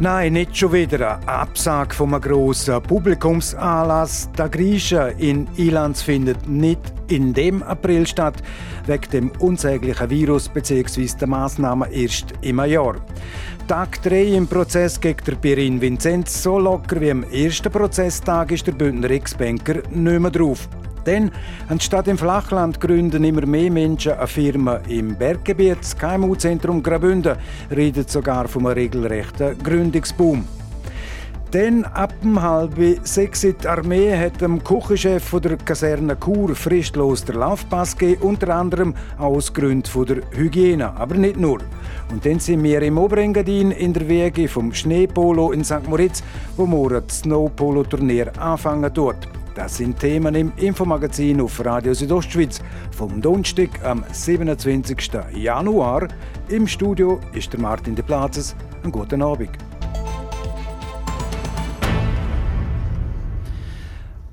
Nein, nicht schon wieder. Eine Absage von einem grossen Publikumsanlass. Der Griechen in Ilanz findet nicht in dem April statt, wegen dem unsäglichen Virus bzw. der Massnahmen erst im Jahr. Tag 3 im Prozess gegen der Pirin Vinzenz so locker wie am ersten Prozesstag ist der Bündner Ex-Banker nicht mehr drauf. Denn anstatt im Flachland gründen immer mehr Menschen eine Firma im Berggebiet. Das KMU-Zentrum Graubünden redet sogar vom regelrechten Gründungsboom. Dann ab dem halben sechs die Armee hat dem Küchenchef der Kaserne Chur fristlos den Laufpass gegeben, unter anderem aus Gründen der Hygiene, aber nicht nur. Und dann sind wir im Oberengadin in der Wege vom Schneepolo in St. Moritz, wo morgen das Snowpolo-Turnier anfangen tut. Das sind Themen im Infomagazin auf Radio Südostschweiz vom Donnerstag am 27. Januar. Im Studio ist der Martin de Plazes. Einen guten Abend.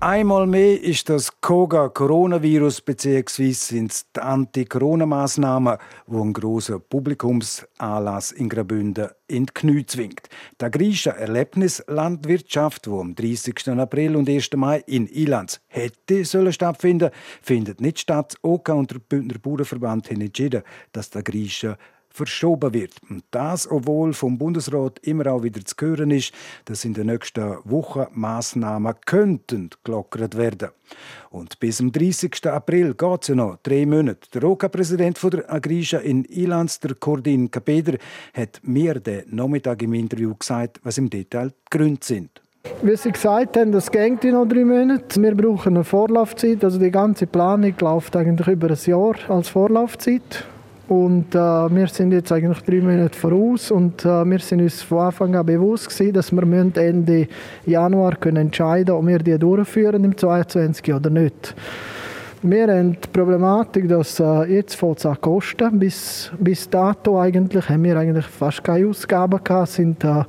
Einmal mehr ist das Koga-Coronavirus bzw. sind die Anti-Corona-Maßnahmen, die einen grossen Publikumsanlass in Graubünden in die Knie zwingt. Die agrische Erlebnislandwirtschaft, die am 30. April und 1. Mai in Ilanz hätte sollen stattfinden, findet nicht statt. OK und der Bündner Bauernverband haben entschieden, dass die agrische verschoben wird. Und das, obwohl vom Bundesrat immer auch wieder zu hören ist, dass in den nächsten Wochen Massnahmen könnten gelockert werden. Und bis zum 30. April geht es ja noch drei Monate. Der ROCA-Präsident der Agrisha in Ilanz, der Kordin Kapeder, hat mir den Nachmittag im Interview gesagt, was im Detail die Gründe sind. Wie Sie gesagt haben, das geht in noch drei Monate. Wir brauchen eine Vorlaufzeit. Also die ganze Planung läuft eigentlich über ein Jahr als Vorlaufzeit. Und äh, wir sind jetzt eigentlich drei Monate voraus und äh, wir sind uns von Anfang an bewusst gewesen, dass wir Ende Januar können entscheiden können, ob wir die durchführen im 2022 oder nicht. Wir haben die Problematik, dass äh, jetzt es an kosten. Bis, bis dato eigentlich haben wir eigentlich fast keine Ausgaben gehabt. Sind äh,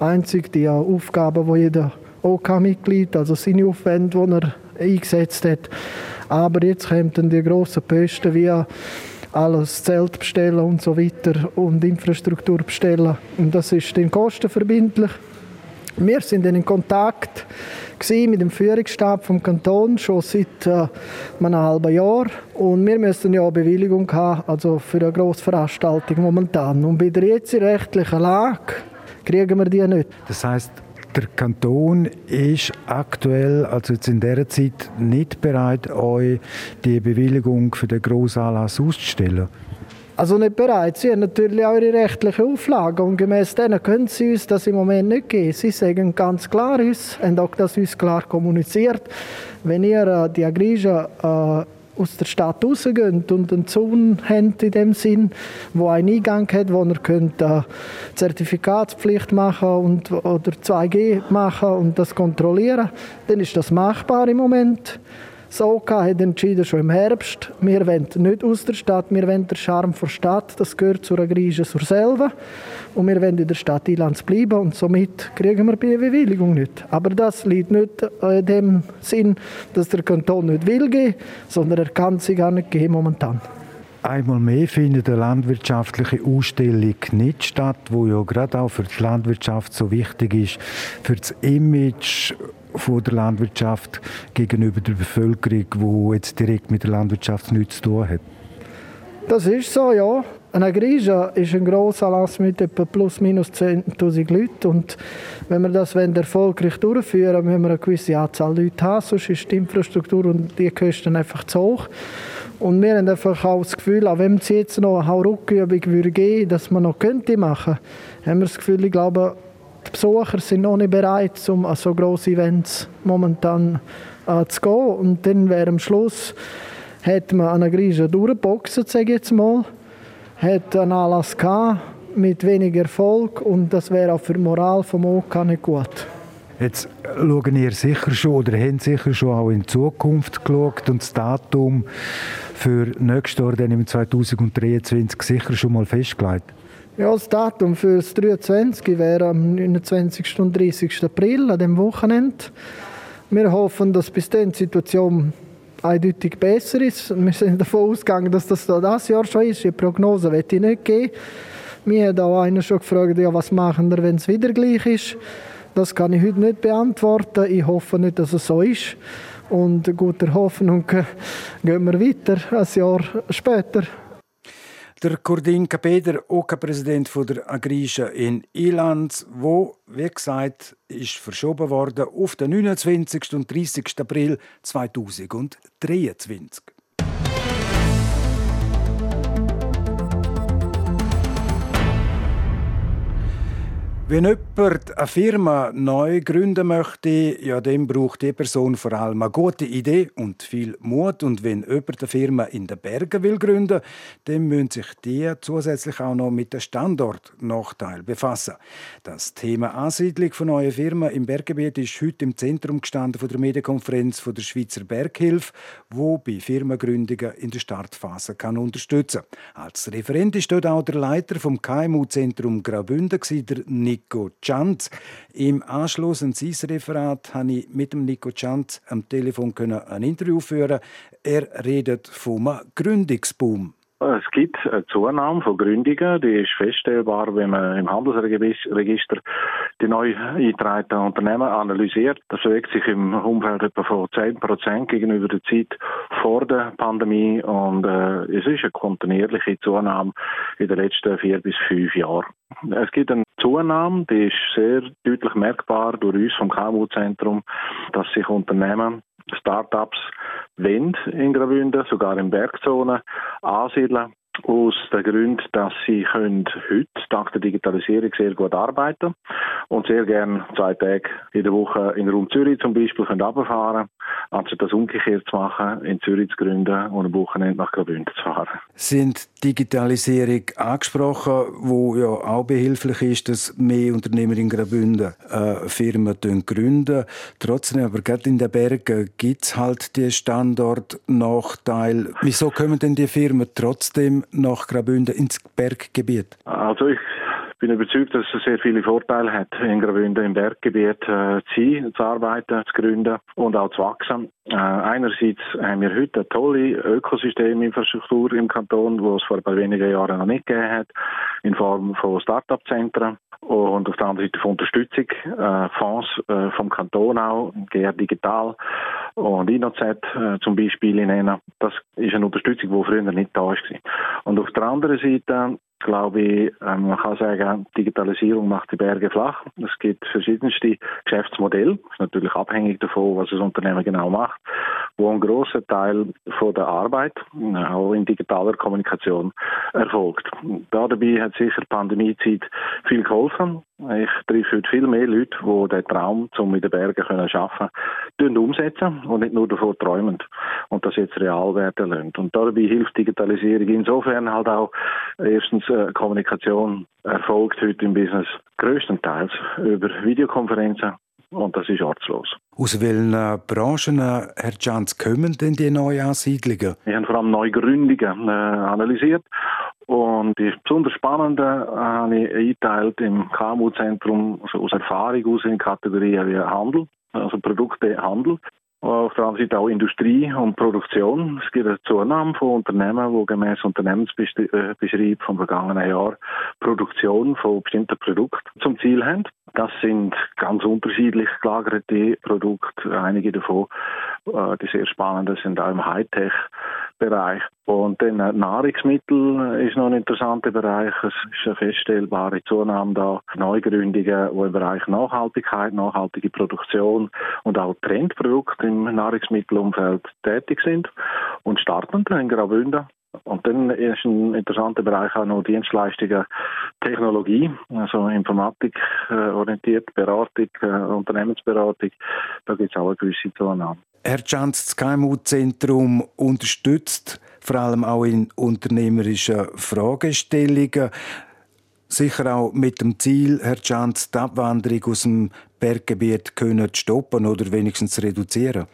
einzig die äh, Aufgaben, die jeder OK-Mitglied, OK also seine Aufwände, die er eingesetzt hat. Aber jetzt kommen dann die grossen Posten wie alles Zelt bestellen und so weiter und Infrastruktur bestellen. Und das ist dann kostenverbindlich. Wir sind in Kontakt mit dem Führungsstab vom Kanton schon seit äh, einem halben Jahr und wir müssen ja eine Bewilligung haben, also für eine Grossveranstaltung momentan. Und bei der jetzigen rechtlichen Lage kriegen wir die nicht. Das heißt, der Kanton ist aktuell, also jetzt in dieser Zeit, nicht bereit, euch die Bewilligung für den Grossanlass auszustellen? Also nicht bereit. Sie haben natürlich ihre rechtlichen Auflagen und gemäß denen können sie uns das im Moment nicht geben. Sie sagen ganz klar uns, haben auch das uns klar kommuniziert, wenn ihr äh, die Agrige äh, aus der Stadt rausgehen und einen Zaun haben in dem Sinn, wo einen Eingang hat, wo er könnte Zertifikatspflicht machen und, oder 2G machen und das kontrollieren, dann ist das machbar im Moment. OK hat entschieden, schon im Herbst, wir wollen nicht aus der Stadt, wir wollen den Charme der Stadt, das gehört zur Grieche zur selber. Und wir wollen in der Stadt Ilanz bleiben und somit kriegen wir die Bewilligung nicht. Aber das liegt nicht in dem Sinn, dass der Kanton nicht will gehen, sondern er kann sie gar nicht gehen momentan. Einmal mehr findet eine landwirtschaftliche Ausstellung nicht statt, wo ja gerade auch für die Landwirtschaft so wichtig ist, für das Image von der Landwirtschaft gegenüber der Bevölkerung, wo jetzt direkt mit der Landwirtschaft nichts zu tun hat? Das ist so, ja. Eine Grieche ist ein Grossanlass mit etwa plus minus 10'000 Leuten und wenn wir das erfolgreich durchführen müssen wir eine gewisse Anzahl Leute haben, sonst ist die Infrastruktur und die Kosten einfach zu hoch. Und wir haben einfach auch das Gefühl, auch wenn es jetzt noch eine Hauruckübung würde geben, dass man noch könnte machen, haben wir das Gefühl, ich glaube, die Besucher sind noch nicht bereit, um an so grosse Events momentan äh, zu gehen. Und dann wäre am Schluss, hat man eine Grieche durchgeboxt, sage ich jetzt mal, hat einen Anlass gehabt, mit wenig Erfolg und das wäre auch für die Moral vom OK nicht gut. Jetzt schauen ihr sicher schon oder haben sicher schon auch in Zukunft geschaut und das Datum für nächstes Jahr, dann im 2023, sicher schon mal festgelegt? Ja, das Datum für das 23 wäre am 29. und 30. April, an dem Wochenende. Wir hoffen, dass bis dann die Situation eindeutig besser ist. Wir sind davon ausgegangen, dass das das Jahr schon ist. Die Prognose wird ich nicht geben. Mir hat auch einer schon gefragt, ja, was machen wir, wenn es wieder gleich ist. Das kann ich heute nicht beantworten. Ich hoffe nicht, dass es so ist. Und guter Hoffnung gehen wir weiter, ein Jahr später. Der Kurdin Kapeder, OK-Präsident der Agrische in Irland, wo, wie gesagt, ist verschoben worden auf den 29. und 30. April 2023. Wenn jemand eine Firma neu gründen möchte, ja, dann braucht die Person vor allem eine gute Idee und viel Mut. Und wenn jemand eine Firma in den Bergen will gründen, dann müssen sich die zusätzlich auch noch mit dem Standortnachteil befassen. Das Thema Ansiedlung von neuen Firmen im Berggebiet ist heute im Zentrum gestanden von der Medienkonferenz von der Schweizer Berghilfe, wo bei Firmengründungen in der Startphase kann unterstützen. Als Referent ist dort auch der Leiter vom KMU-Zentrum Graubünden, der Nick Nico Chant. Im Anschluss an sein Referat konnte ich mit dem Nico Chant am Telefon ein Interview führen. Er redet vom Gründungsboom. Es gibt eine Zunahme von Gründungen, die ist feststellbar, wenn man im Handelsregister die neu eingetragenen Unternehmen analysiert. Das bewegt sich im Umfeld etwa von 10 Prozent gegenüber der Zeit vor der Pandemie und äh, es ist eine kontinuierliche Zunahme in den letzten vier bis fünf Jahren. Es gibt eine Zunahme, die ist sehr deutlich merkbar durch uns vom KMU-Zentrum, dass sich Unternehmen Startups wollen in Graubünden, sogar in Bergzonen ansiedeln aus dem Grund, dass sie können heute dank der Digitalisierung sehr gut arbeiten und sehr gerne zwei Tage in der Woche in den Raum Zürich zum Beispiel können runterfahren anstatt das umgekehrt zu machen, in Zürich zu gründen und am Wochenende nach Graubünden zu fahren. Sind Digitalisierung angesprochen, wo ja auch behilflich ist, dass mehr Unternehmer in Graubünden äh, Firmen gründen. Trotzdem, aber gerade in den Bergen gibt es halt die Standortnachteil. Wieso kommen denn die Firmen trotzdem nach Graubünden ins Berggebiet? Also ich bin überzeugt, dass es sehr viele Vorteile hat, in Graubünden im Berggebiet äh, zu sein, zu arbeiten, zu gründen und auch zu wachsen. Äh, einerseits haben wir heute eine tolle Ökosysteminfrastruktur im Kanton, die es vor ein paar wenigen Jahren noch nicht gegeben hat, in Form von Start-up-Zentren und auf der anderen Seite von Unterstützung, äh, Fonds äh, vom Kanton auch, GR Digital und InnoZ äh, zum Beispiel nennen. Das ist eine Unterstützung, die früher nicht da war. Und auf der anderen Seite glaube ich, ähm, man kann sagen, Digitalisierung macht die Berge flach. Es gibt verschiedenste Geschäftsmodelle, ist natürlich abhängig davon, was das Unternehmen genau macht, wo ein großer Teil von der Arbeit auch in digitaler Kommunikation erfolgt. Da dabei hat sicher die Pandemiezeit viel geholfen. Ich treffe heute viel mehr Leute, die den Traum, um in den Bergen zu arbeiten, umsetzen und nicht nur davon träumen und das jetzt real werden lassen. Und dabei hilft Digitalisierung insofern halt auch erstens äh, Kommunikation erfolgt heute im Business größtenteils über Videokonferenzen und das ist ortslos. Aus welchen Branchen, Herr Jans, kommen denn die neuen Ansiedlungen? Wir haben vor allem Neugründungen äh, analysiert und die besonders spannende habe ich eingeteilt im KMU-Zentrum also aus Erfahrung aus in Kategorien wie Handel, also Produkte Handel. Auf der anderen Seite auch Industrie und Produktion. Es gibt eine Zunahme von Unternehmen, die gemäß Unternehmensbeschrieb vom vergangenen Jahr Produktion von bestimmten Produkten zum Ziel haben. Das sind ganz unterschiedlich gelagerte Produkte. Einige davon, äh, die sehr spannenden, sind auch im Hightech Bereich. Und dann äh, Nahrungsmittel ist noch ein interessanter Bereich. Es ist eine feststellbare Zunahme da. Neugründungen, die im Bereich Nachhaltigkeit, nachhaltige Produktion und auch Trendprodukte im Nahrungsmittelumfeld tätig sind und starten in Graubünden. Und dann ist ein interessanter Bereich auch noch Dienstleistungen, Technologie, also Informatik äh, orientiert, Beratung, äh, Unternehmensberatung. Da gibt es auch eine gewisse Zunahme. Herr Chance, das KMU-Zentrum unterstützt vor allem auch in unternehmerischen Fragestellungen. Sicher auch mit dem Ziel, Herr Chance, die Abwanderung aus dem Berggebiet können stoppen oder wenigstens reduzieren.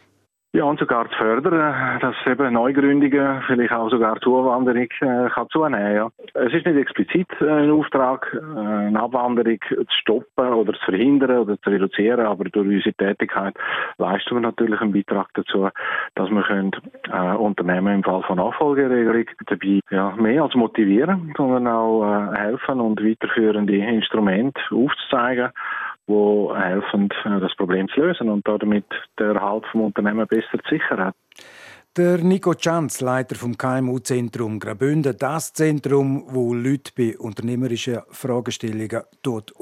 Ja, und sogar zu fördern, dass eben Neugründungen, vielleicht auch sogar Zuwanderung äh, kann zunehmen ja. Es ist nicht explizit äh, ein Auftrag, äh, eine Abwanderung zu stoppen oder zu verhindern oder zu reduzieren, aber durch unsere Tätigkeit leisten wir natürlich einen Beitrag dazu, dass wir können, äh, Unternehmen im Fall von Nachfolgeregelung dabei ja, mehr als motivieren, sondern auch äh, helfen und weiterführende Instrumente aufzuzeigen die helfen, äh, das Problem zu lösen und damit der Erhalt vom Unternehmen besser zu sichern. Der Nico Chanz, Leiter vom KMU-Zentrum Graubünden, das Zentrum, wo Leute bei unternehmerischen Fragestellungen dort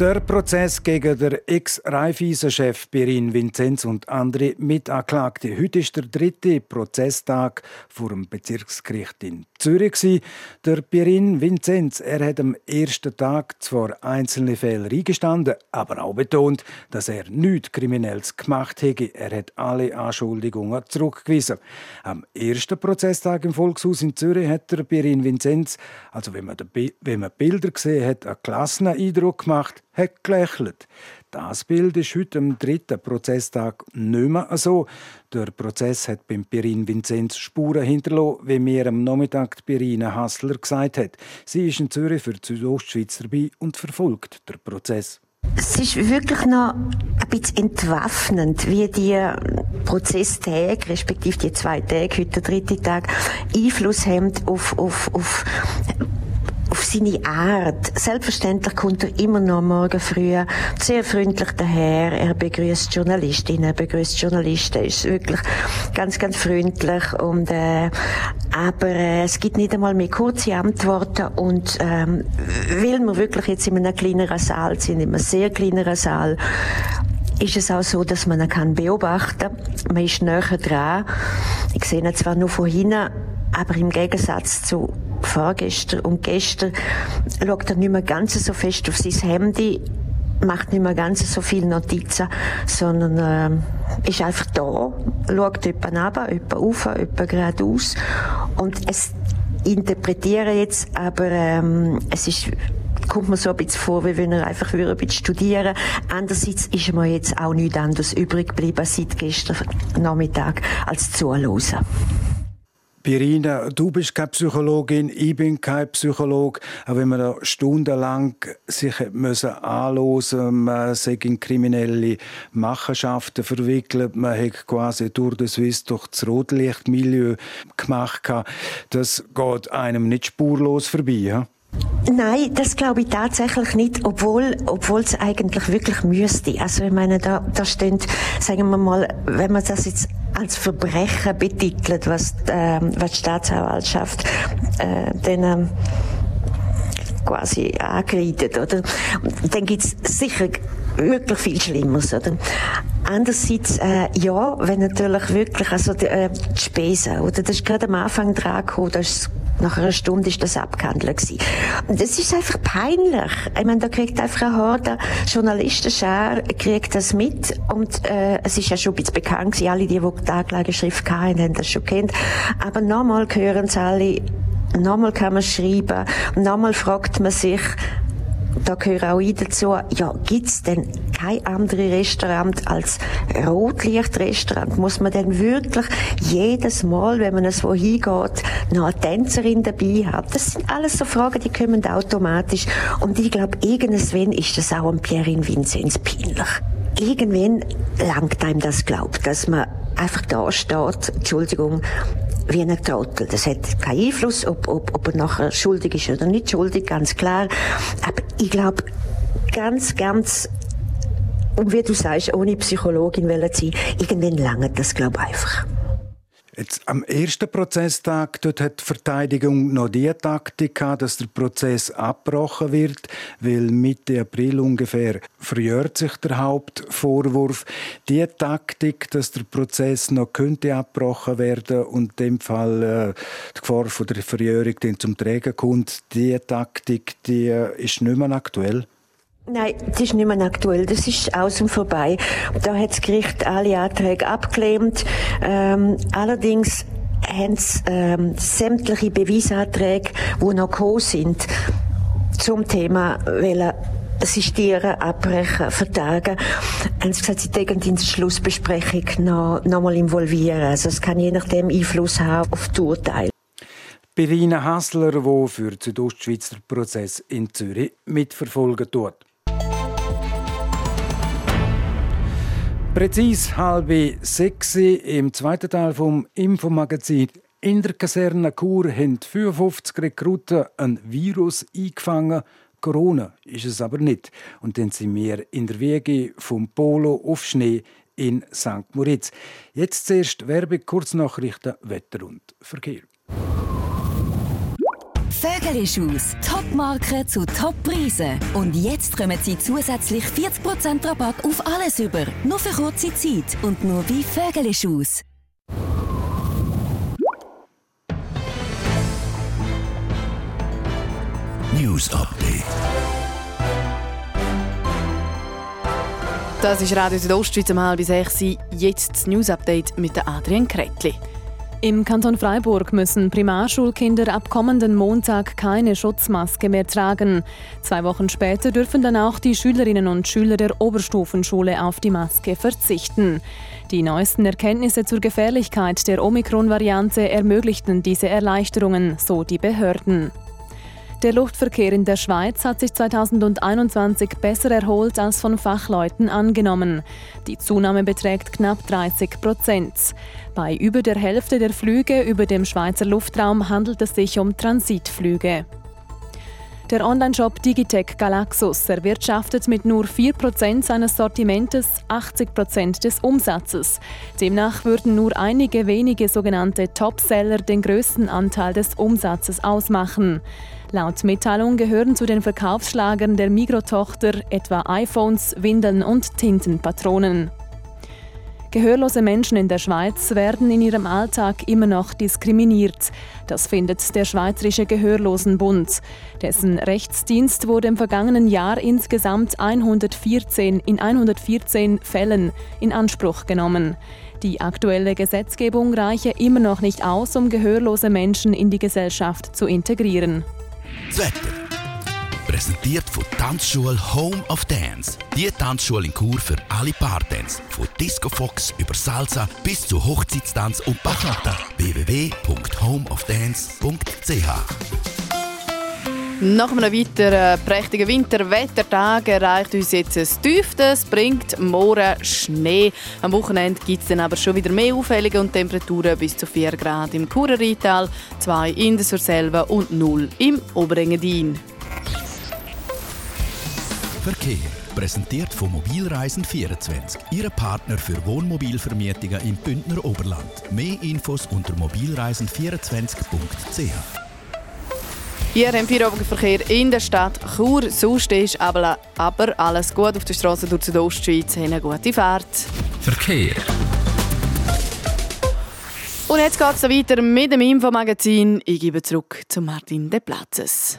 Der Prozess gegen den Ex-Raiffeisen-Chef Pirin Vinzenz und andere Mitanklagte. Heute ist der dritte Prozesstag vor dem Bezirksgericht in Zürich. Der Pirin Vinzenz, er hat am ersten Tag zwar einzelne Fälle eingestanden, aber auch betont, dass er nichts Kriminelles gemacht hätte. Er hat alle Anschuldigungen zurückgewiesen. Am ersten Prozesstag im Volkshaus in Zürich hat der Pirin Vinzenz, also wenn man, wenn man Bilder gesehen hat, einen klassen Eindruck gemacht hat gelächelt. Das Bild ist heute am dritten Prozesstag nicht mehr so. Der Prozess hat beim Pirin Vinzenz Spuren hinterlassen, wie mir am Nachmittag die Pirina Hassler gesagt hat. Sie ist in Zürich für die Südostschweiz dabei und verfolgt den Prozess. Es ist wirklich noch ein bisschen entwaffnend, wie die Prozesstage, respektive die zwei Tage, heute der dritte Tag, Einfluss haben auf, auf auf seine Art. Selbstverständlich kommt er immer noch morgen früh sehr freundlich daher. Er begrüßt Journalistinnen, er begrüßt Journalisten, ist wirklich ganz, ganz freundlich und äh, aber äh, es gibt nicht einmal mehr kurze Antworten und ähm, weil wir wirklich jetzt in einem kleineren Saal sind, in einem sehr kleineren Saal ist es auch so, dass man ihn beobachten kann. Man ist näher dran. Ich sehe ihn zwar nur von hinten, aber im Gegensatz zu vorgestern und gestern schaut er nicht mehr ganz so fest auf sein Handy, macht nicht mehr ganz so viele Notizen, sondern äh, ist einfach da, schaut jemand runter, jemand auf, jemand geradeaus und es interpretiere jetzt, aber ähm, es ist kommt mir so ein bisschen vor, wie wenn er einfach ein bisschen studieren Andererseits ist mir jetzt auch nichts anderes übrig geblieben seit gestern Nachmittag als zuhören. Pirina, du bist keine Psychologin, ich bin kein Psycholog. Aber wenn man da stundenlang sich müssen man sich in kriminelle Machenschaften verwickelt, man hat quasi durch das Swiss durch das Rotlichtmilieu gemacht, das geht einem nicht spurlos vorbei. Ja? Nein, das glaube ich tatsächlich nicht, obwohl, obwohl es eigentlich wirklich müsste. Also ich meine, da, da steht, sagen wir mal, wenn man das jetzt als Verbrechen betitelt, was, ähm, was die Staatsanwaltschaft äh, dann ähm, quasi angekreidet, oder? Dann gibt's sicher wirklich viel Schlimmeres, oder? Andererseits, äh, ja, wenn natürlich wirklich, also die, äh, die Spesen, oder? Das ist gerade am Anfang dran gekommen, das nach einer Stunde ist das abgehandelt gewesen. Und das ist einfach peinlich. Ich meine, da kriegt einfach eine Horde Journalistenschar kriegt das mit und äh, es ist ja schon ein bisschen bekannt gewesen. Alle, die, die die Anklageschrift hatten, haben das schon kennt. Aber nochmal hören es alle, nochmal kann man schreiben, nochmal fragt man sich, da gehöre auch ich dazu, ja, gibt's denn kein anderes Restaurant als Rotlichtrestaurant? Muss man denn wirklich jedes Mal, wenn man es wohin geht, noch eine Tänzerin dabei haben? Das sind alles so Fragen, die kommen automatisch. Und ich glaube, irgendwann ist das auch ein Pierin Vinzenz peinlich. Irgendwann langt einem das glaubt, dass man einfach da steht, Entschuldigung, wie ein Trottel. Das hat keinen Einfluss, ob, ob, ob er nachher schuldig ist oder nicht schuldig, ganz klar. Aber ich glaube, ganz, ganz und wie du sagst, ohne Psychologin zu sein, irgendwann langt das, glaube ich, einfach. Jetzt, am ersten Prozesstag dort hat die Verteidigung noch die Taktik gehabt, dass der Prozess abgebrochen wird, weil Mitte April ungefähr verjährt sich der Hauptvorwurf. Die Taktik, dass der Prozess noch könnte abgebrochen werden und in dem Fall äh, die Gefahr von der Verjährung zum Trägen kommt, die Taktik, die äh, ist nicht mehr aktuell. Nein, das ist nicht mehr aktuell. Das ist aus und vorbei. Da hat das Gericht alle Anträge abgelehnt. Ähm, allerdings haben sie ähm, sämtliche Beweisanträge, die noch gekommen sind, zum Thema wollen assistieren, abbrechen, vertagen, haben sie gesagt, sie denken in der Schlussbesprechung noch, noch mal involvieren. Also es kann je nachdem Einfluss haben auf die Urteile. Birina Hassler, die für den Südostschweizer Prozess in Zürich mitverfolgen tut. Präzis halb sechs im zweiten Teil vom Infomagazin. In der Kaserne Chur haben 55 Rekruten ein Virus eingefangen. Corona ist es aber nicht. Und dann sind wir in der Wege vom Polo auf Schnee in St. Moritz. Jetzt zuerst Werbe, Kurznachrichten, Wetter und Verkehr. Vögeli-Schuss. Top-Marken zu Top-Preisen. Und jetzt kommen Sie zusätzlich 40% Rabatt auf alles über. Nur für kurze Zeit und nur bei Vögeli-Schuss. News Update. Das ist Radio Südostschweiz um halb sechs. Jetzt das News Update mit Adrian Kretli. Im Kanton Freiburg müssen Primarschulkinder ab kommenden Montag keine Schutzmaske mehr tragen. Zwei Wochen später dürfen dann auch die Schülerinnen und Schüler der Oberstufenschule auf die Maske verzichten. Die neuesten Erkenntnisse zur Gefährlichkeit der Omikron-Variante ermöglichten diese Erleichterungen, so die Behörden. Der Luftverkehr in der Schweiz hat sich 2021 besser erholt als von Fachleuten angenommen. Die Zunahme beträgt knapp 30 Prozent. Bei über der Hälfte der Flüge über dem Schweizer Luftraum handelt es sich um Transitflüge. Der Onlineshop Digitech Galaxus erwirtschaftet mit nur 4% seines Sortimentes 80% des Umsatzes. Demnach würden nur einige wenige sogenannte Topseller den größten Anteil des Umsatzes ausmachen. Laut Mitteilung gehören zu den Verkaufsschlagern der Migro-Tochter etwa iPhones, Windeln und Tintenpatronen. Gehörlose Menschen in der Schweiz werden in ihrem Alltag immer noch diskriminiert. Das findet der Schweizerische Gehörlosenbund. Dessen Rechtsdienst wurde im vergangenen Jahr insgesamt 114 in 114 Fällen in Anspruch genommen. Die aktuelle Gesetzgebung reiche immer noch nicht aus, um gehörlose Menschen in die Gesellschaft zu integrieren. Wetter. Präsentiert von Tanzschule Home of Dance. Die Tanzschule in Kur für alle Partens. Von Disco Fox über Salsa bis zu Hochzeitstanz und Bachata. www.homeofdance.ch Nach einem weiteren prächtigen Winterwettertag erreicht uns jetzt ein Tiefte. Es bringt morgen Schnee. Am Wochenende gibt es dann aber schon wieder mehr Aufhellungen und Temperaturen bis zu 4 Grad im Churer 2 in der Surselva und 0 im Oberengadin. Verkehr. Präsentiert von Mobilreisen24. Ihre Partner für Wohnmobilvermietungen im Bündner Oberland. Mehr Infos unter mobilreisen24.ch. Hier haben wir Verkehr in der Stadt Chur. Sonst ist aber, aber alles gut auf der Straße durch die Ostschweiz. Eine gute Fahrt. Verkehr. Und jetzt geht es weiter mit dem Infomagazin. Ich gebe zurück zu Martin De Platzes.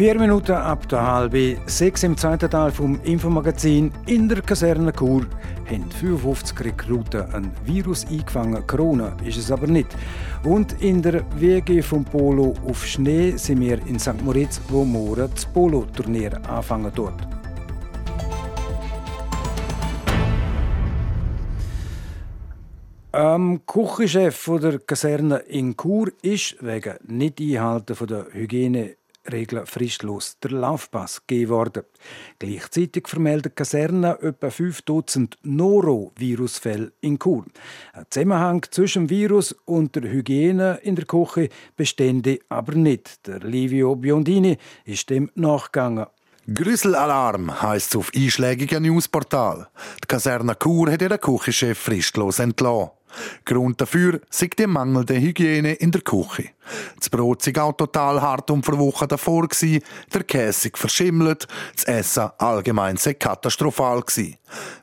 Vier Minuten ab der halbe sechs im zweiten Teil vom Infomagazin in der Kaserne Chur haben 55 Rekruten ein Virus eingefangen. Corona ist es aber nicht. Und in der WG vom Polo auf Schnee sind wir in St. Moritz, wo morgen das Polo-Turnier anfangen dort. Am Küchenchef der Kaserne in Chur ist wegen Nicht-Einhalten der Hygiene Regeln fristlos der Laufpass gegeben worden. Gleichzeitig vermeldet Kaserne etwa 5 Dutzend Norovirusfälle in Chur. Ein Zusammenhang zwischen dem Virus und der Hygiene in der Küche bestände aber nicht. Der Livio Biondini ist dem nachgegangen. Grüsselalarm heisst es auf einschlägigen Newsportal. Die Kaserne Chur hat ihren Küchenchef fristlos entlassen. Grund dafür sei die mangelnde Hygiene in der Küche. Das Brot sei auch total hart und verwochen davor der Käse verschimmelt, das Essen allgemein sei katastrophal.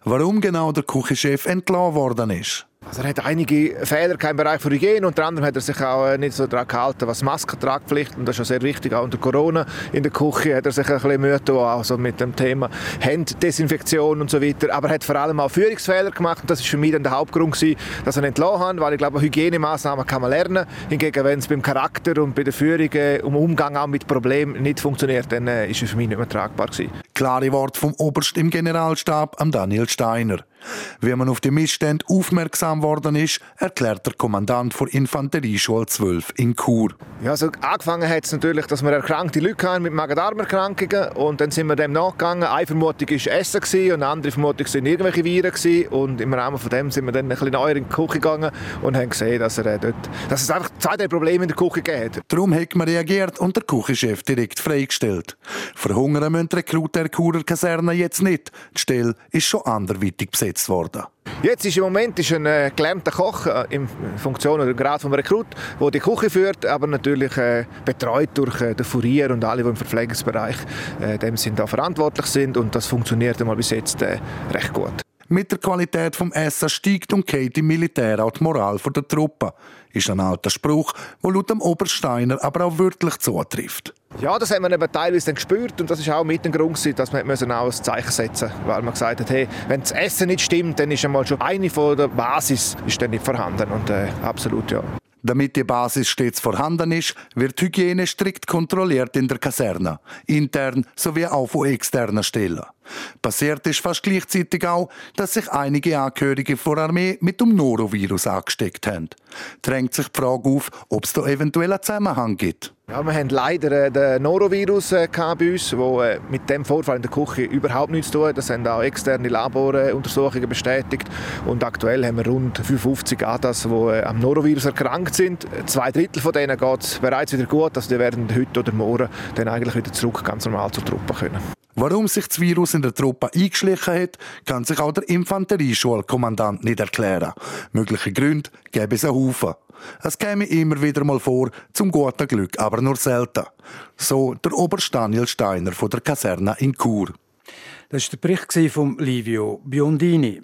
Warum genau der Küchenchef entlassen worden ist? Also er hat einige Fehler im Bereich von Hygiene. Unter anderem hat er sich auch äh, nicht so daran gehalten, was Maskentragpflicht und das ist auch sehr wichtig. Auch unter Corona in der Küche hat er sich ein bisschen Mühe also mit dem Thema Handdesinfektion und so weiter. Aber er hat vor allem auch Führungsfehler gemacht und das ist für mich dann der Hauptgrund gewesen, dass er entlassen hat, weil ich glaube, Hygienemaßnahmen kann man lernen. Hingegen, wenn es beim Charakter und bei der Führung äh, um Umgang auch mit Problemen nicht funktioniert, dann äh, ist es für mich nicht mehr tragbar gewesen. Klare Wort vom Oberst im Generalstab, am Daniel Steiner. Wie man auf die Missstände aufmerksam worden ist, erklärt der Kommandant der Infanterieschule 12 in Chur. Ja, also angefangen hat es natürlich, dass wir erkrankte Leute hatten mit Magen-Darm-Erkrankungen und dann sind wir dem nachgegangen. Eine Vermutung war Essen und eine andere Vermutung waren irgendwelche Viren und im Rahmen von dem sind wir dann ein bisschen neuer in die Küche gegangen und haben gesehen, dass, er äh, dort, dass es einfach zwei, drei Probleme in der Küche gibt. Darum hat man reagiert und der Küchenchef direkt freigestellt. Verhungern müssen die Rekruten der Churer Kaserne jetzt nicht. Die Stelle ist schon anderweitig besetzt eingesetzt worden. Jetzt ist im Moment ist ein äh, gelernter Koch äh, in Funktion oder Grad vom Rekrut, der die Küche führt, aber natürlich äh, betreut durch äh, den Fourier und alle, die im Verpflegungsbereich äh, dem sind, da verantwortlich sind und das funktioniert einmal bis jetzt äh, recht gut. Mit der Qualität vom Essen steigt und geht im Militär auch die Moral der Truppe. Ist ein alter Spruch, der laut dem Obersteiner aber auch wörtlich zutrifft. Ja, das hat man eben teilweise dann gespürt und das ist auch mit dem Grund, dass man auch ein Zeichen setzen musste. Weil man gesagt hat, hey, wenn das Essen nicht stimmt, dann ist einmal schon eine von der Basis ist dann nicht vorhanden. Und äh, absolut, ja. Damit die Basis stets vorhanden ist, wird Hygiene strikt kontrolliert in der Kaserne, intern sowie auch von externen Stellen. Passiert ist fast gleichzeitig auch, dass sich einige Angehörige der Armee mit dem Norovirus angesteckt haben. Drängt sich die Frage auf, ob es da eventuell einen Zusammenhang gibt. Ja, wir haben leider äh, den Norovirus äh, bei uns, der äh, mit dem Vorfall in der Küche überhaupt nichts zu tun hat. Das haben auch externe Laboruntersuchungen bestätigt. Und aktuell haben wir rund 55 ADAS, die am Norovirus erkrankt sind. Zwei Drittel von denen geht es bereits wieder gut. Also die werden heute oder morgen dann eigentlich wieder zurück ganz normal zur Truppe können. Warum sich das Virus in der Truppe eingeschlichen hat, kann sich auch der Infanterieschulkommandant nicht erklären. Mögliche Gründe gäbe es einen Haufen. Es käme immer wieder mal vor, zum guten Glück aber nur selten. So der Oberst Daniel Steiner von der Kaserne in Chur. Das war der Bericht von Livio Biondini.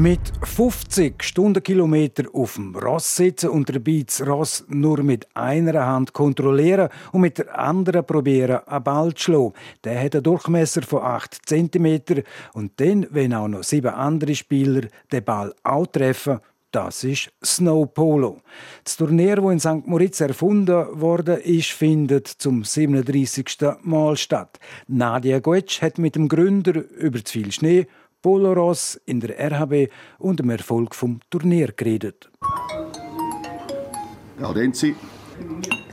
Mit 50 Stundenkilometer auf dem Ross sitzen und dabei das Ross nur mit einer Hand kontrollieren und mit der anderen probieren, einen Ball zu schlagen. Der hat einen Durchmesser von 8 cm und dann, wenn auch noch sieben andere Spieler den Ball auch treffen, das ist Snow Polo. Das Turnier, das in St. Moritz erfunden wurde, ist, findet zum 37. Mal statt. Nadia Goetsch hat mit dem Gründer über zu viel Schnee Poloros in der RHB und dem Erfolg vom Turnier geredet. Gaudenzi.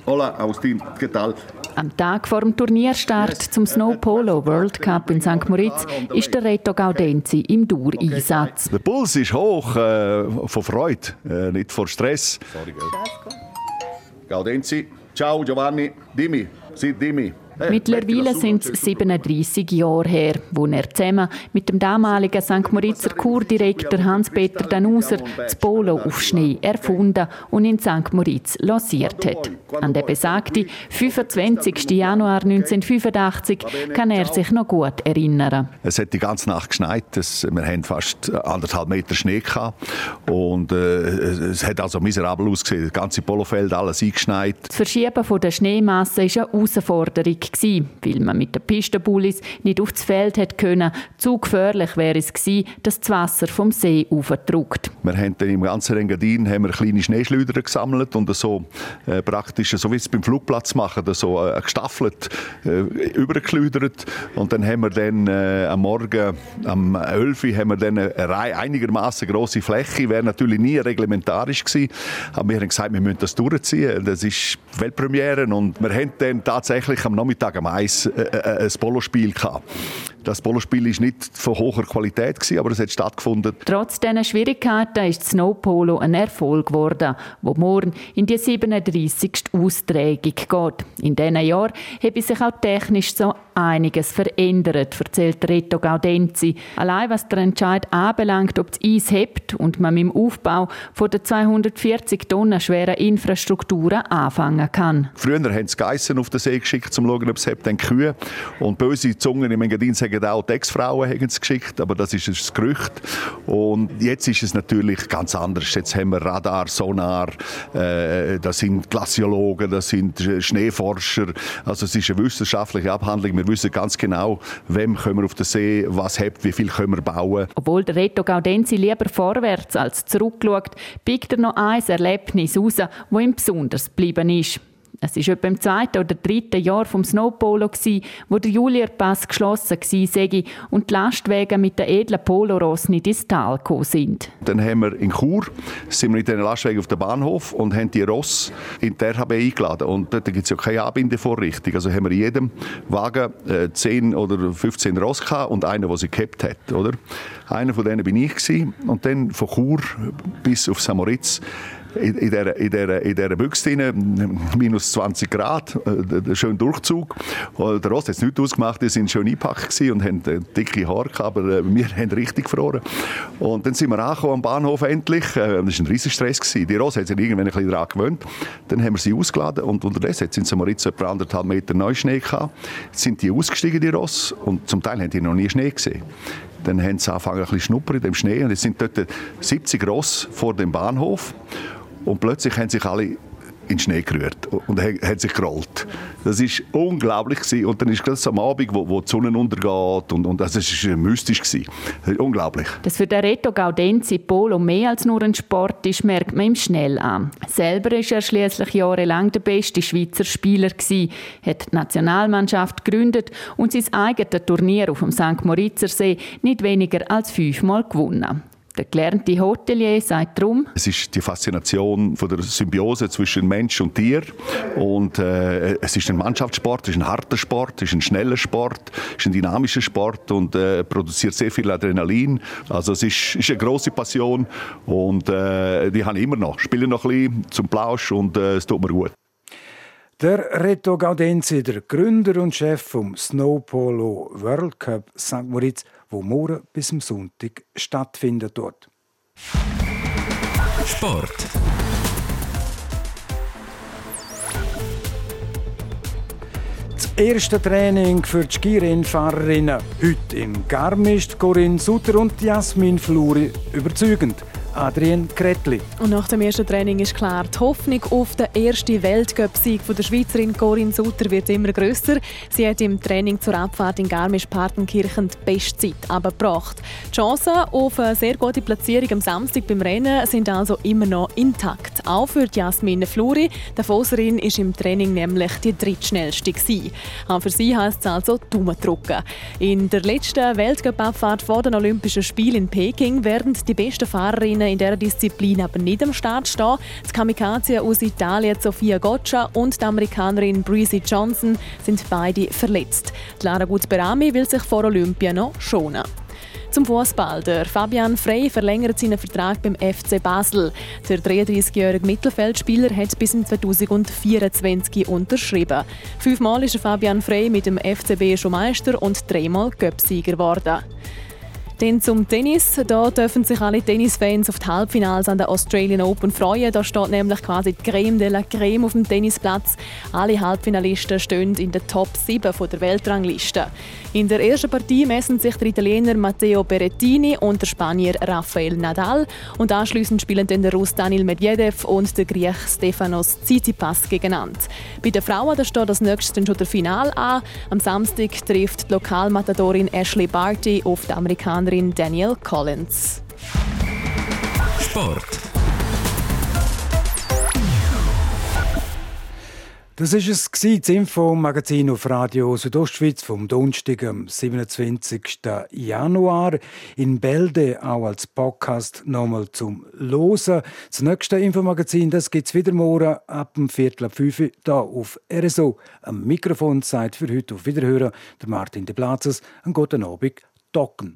Hola, Agustin, ¿qué tal? Am Tag vor dem Turnierstart zum Snow Polo World Cup in St. Moritz ist der Reto Gaudenzi im Dauereinsatz. Der Puls ist hoch äh, von Freude, äh, nicht vor Stress. Sorry, Gaudenzi. Ciao Giovanni, dimmi, sì, dimmi. Mittlerweile sind es 37 Jahre her, wo er zusammen mit dem damaligen St. Moritzer Kurdirektor Hans-Peter Danuser das Polo auf Schnee erfunden und in St. Moritz lanciert hat. An den besagten 25. Januar 1985 kann er sich noch gut erinnern. Es hat die ganze Nacht geschneit. wir hatten fast anderthalb Meter Schnee gehabt. Und äh, es hat also miserabel ausgesehen. Das ganze Polofeld, alles eingeschneit. Das Verschieben von der Schneemasse war eine Herausforderung gewesen, weil man mit den Pistenbullis nicht aufs Feld hätte können. Zu gefährlich wäre es gewesen, dass das Wasser vom See aufdruckt. Wir haben dann im ganzen Engadin haben wir kleine Schneeschleuder gesammelt und so äh, praktisch, so wie es beim Flugplatz machen, so äh, gestaffelt äh, übergeschleudert. Und dann haben wir dann äh, am Morgen, am 11 Uhr, haben wir dann eine einigermaßen große Fläche. Wäre natürlich nie reglementarisch gewesen. Aber wir haben gesagt, wir müssen das durchziehen. Das ist Weltpremiere und wir haben dann tatsächlich am Nachmittag Nachmittag am Eis äh, äh, ein Polospiel gehabt. Das Polospiel war nicht von hoher Qualität, gewesen, aber es hat stattgefunden. Trotz dieser Schwierigkeiten ist das Snowpolo ein Erfolg geworden, wo morgen in die 37. Austragung geht. In diesen Jahren habe sich auch technisch so einiges verändert, erzählt Reto Gaudenzi. Allein was der Entscheid anbelangt, ob das Eis hebt und man mit dem Aufbau von der 240 Tonnen schweren Infrastrukturen anfangen kann. Früher haben sie Geissen auf den See geschickt, um zu schauen, ob es hebt, dann Kühe. Und böse Zungen im Engadin sagen auch, die Ex-Frauen haben es geschickt, aber das ist ein Gerücht. Und jetzt ist es natürlich ganz anders. Jetzt haben wir Radar, Sonar, äh, das sind Glaciologen, das sind Schneeforscher. Also es ist eine wissenschaftliche Abhandlung. Wir wissen ganz genau, wem können wir auf den See, was hebt, wie viel können wir bauen. Obwohl der Reto Gaudenzi lieber vorwärts als zurückschaut, biegt er noch ein Erlebnis raus, das ihm besonders geblieben ist. Es war etwa im zweiten oder dritten Jahr vom Snowpolo, wo der Julierpass geschlossen war und die Lastwagen mit den edlen Polorossen in das Tal gekommen sind. Dann haben wir in Chur, sind wir in diesen Lastwagen auf dem Bahnhof und haben die Ross in die RHB eingeladen. Und dort gibt es ja keine Anbindevorrichtung. Also haben wir in jedem Wagen äh, 10 oder 15 Ross gehabt und einen, der sie gehabt hat. Oder? Einer von denen bin ich gewesen. und dann von Chur bis auf Samoritz in, dieser, in dieser, in dieser Büchse drin, minus 20 Grad, äh, schön Durchzug. Der Rost hat es nicht ausgemacht, die sind schön eingepackt und haben dicke Haare gehabt, aber äh, wir haben richtig gefroren. Und dann sind wir angekommen am Bahnhof endlich. Äh, das war ein riesiger Stress. Gewesen. Die Rost hat sich irgendwann ein bisschen daran gewöhnt. Dann haben wir sie ausgeladen und unterdessen sind sie Moritz etwa anderthalb Meter Neuschnee gehabt. Jetzt sind die ausgestiegen, die Ross, und zum Teil haben die noch nie Schnee gesehen. Dann haben sie angefangen, ein bisschen schnuppern in dem Schnee und jetzt sind dort 70 Ross vor dem Bahnhof und plötzlich haben sich alle in den Schnee gerührt und hat sich gerollt. Das war unglaublich gewesen. und dann ist es am Abend, wo, wo, die Sonne untergeht und, und das war mystisch gewesen. Unglaublich. Dass für den Reto Gaudenzi Polo mehr als nur ein Sport ist, merkt man ihm schnell an. Selber ist er schließlich jahrelang der beste Schweizer Spieler gewesen, hat die Nationalmannschaft gegründet und sein eigenes Turnier auf dem St. Moritzer See nicht weniger als fünfmal gewonnen. Der gelernte Hotelier sagt darum, es ist die Faszination von der Symbiose zwischen Mensch und Tier und äh, es ist ein Mannschaftssport, es ist ein harter Sport, es ist ein schneller Sport, es ist ein dynamischer Sport und äh, produziert sehr viel Adrenalin. Also es ist, ist eine große Passion und äh, die habe ich immer noch. Spiele noch ein bisschen zum Plausch und äh, es tut mir gut. Der Reto Gaudenzi, der Gründer und Chef vom Snowpolo World Cup St. Moritz, wo morgen bis zum Sonntag stattfindet dort. Sport. Das erste Training für die Skirennfahrerinnen. Heute im Garmisch Corinne Sutter und Jasmin Fluri überzeugend. Adrian Kretli. Und nach dem ersten Training ist klar, die Hoffnung auf den ersten Weltcup-Sieg der Schweizerin Corinne Sutter wird immer grösser. Sie hat im Training zur Abfahrt in Garmisch-Partenkirchen die Bestzeit abgebracht. Die Chancen auf eine sehr gute Platzierung am Samstag beim Rennen sind also immer noch intakt. Auch für Jasmin Fluri. Die Foserin ist im Training nämlich die drittschnellste gewesen. Auch für sie heisst es also Daumen drücken. In der letzten Weltcup-Abfahrt vor den Olympischen Spielen in Peking werden die besten Fahrerinnen in dieser Disziplin aber nicht am Start stehen. Die Kamikaze aus Italien Sofia Goccia und die Amerikanerin Breezy Johnson sind beide verletzt. Lara Gutberami will sich vor Olympia noch schonen. Zum Fußball. Der Fabian Frey verlängert seinen Vertrag beim FC Basel. Der 33-jährige Mittelfeldspieler hat bis 2024 unterschrieben. Fünfmal ist Fabian Frey mit dem FCB schon Meister und dreimal Göpsieger geworden. Dann zum Tennis. Da dürfen sich alle Tennisfans auf die Halbfinals an der Australian Open freuen. Da steht nämlich quasi die Creme de la Creme auf dem Tennisplatz. Alle Halbfinalisten stehen in der Top 7 der Weltrangliste. In der ersten Partie messen sich der Italiener Matteo Berrettini und der Spanier Rafael Nadal. Und anschließend spielen dann der Russ Daniel Medvedev und der Griech Stefanos Tsitsipas gegeneinander. Bei den Frauen da steht das nächste schon der Final an. Am Samstag trifft die Lokalmatadorin Ashley Barty auf die Amerikanerin Danielle Collins. Sport. Das ist es das Info-Magazin auf Radio Südostschweiz vom Donnerstag, am 27. Januar. In Bälde auch als Podcast nochmal zum Losen. Das nächste Infomagazin, das gibt's wieder morgen ab dem Viertel ab 5 Uhr hier auf RSO. Am Mikrofon seid für heute auf Wiederhören der Martin de Platzes. Einen guten Abend, Docken.